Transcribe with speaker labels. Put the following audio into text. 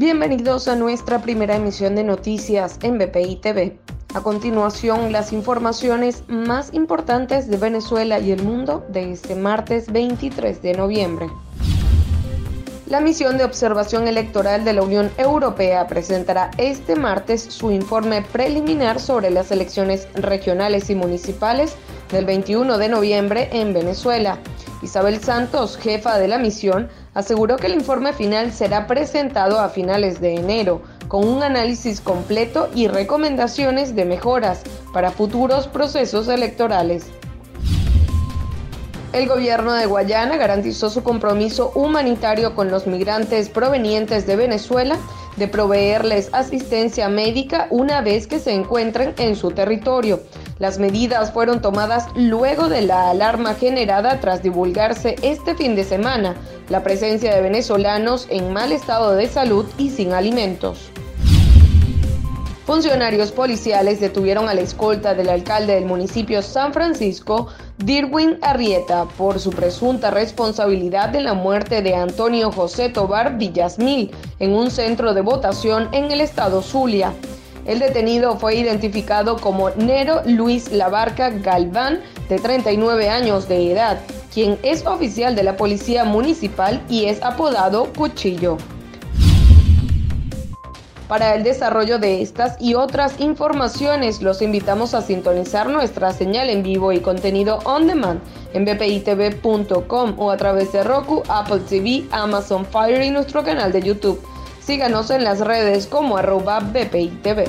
Speaker 1: Bienvenidos a nuestra primera emisión de noticias en BPI TV. A continuación, las informaciones más importantes de Venezuela y el mundo de este martes 23 de noviembre. La misión de observación electoral de la Unión Europea presentará este martes su informe preliminar sobre las elecciones regionales y municipales del 21 de noviembre en Venezuela. Isabel Santos, jefa de la misión, aseguró que el informe final será presentado a finales de enero, con un análisis completo y recomendaciones de mejoras para futuros procesos electorales. El gobierno de Guayana garantizó su compromiso humanitario con los migrantes provenientes de Venezuela de proveerles asistencia médica una vez que se encuentren en su territorio. Las medidas fueron tomadas luego de la alarma generada tras divulgarse este fin de semana la presencia de venezolanos en mal estado de salud y sin alimentos. Funcionarios policiales detuvieron a la escolta del alcalde del municipio San Francisco, Dirwin Arrieta, por su presunta responsabilidad en la muerte de Antonio José Tobar Villasmil en un centro de votación en el estado Zulia. El detenido fue identificado como Nero Luis Labarca Galván, de 39 años de edad, quien es oficial de la Policía Municipal y es apodado Cuchillo. Para el desarrollo de estas y otras informaciones, los invitamos a sintonizar nuestra señal en vivo y contenido on demand en bpitv.com o a través de Roku, Apple TV, Amazon Fire y nuestro canal de YouTube. Síganos en las redes como arroba BPI TV.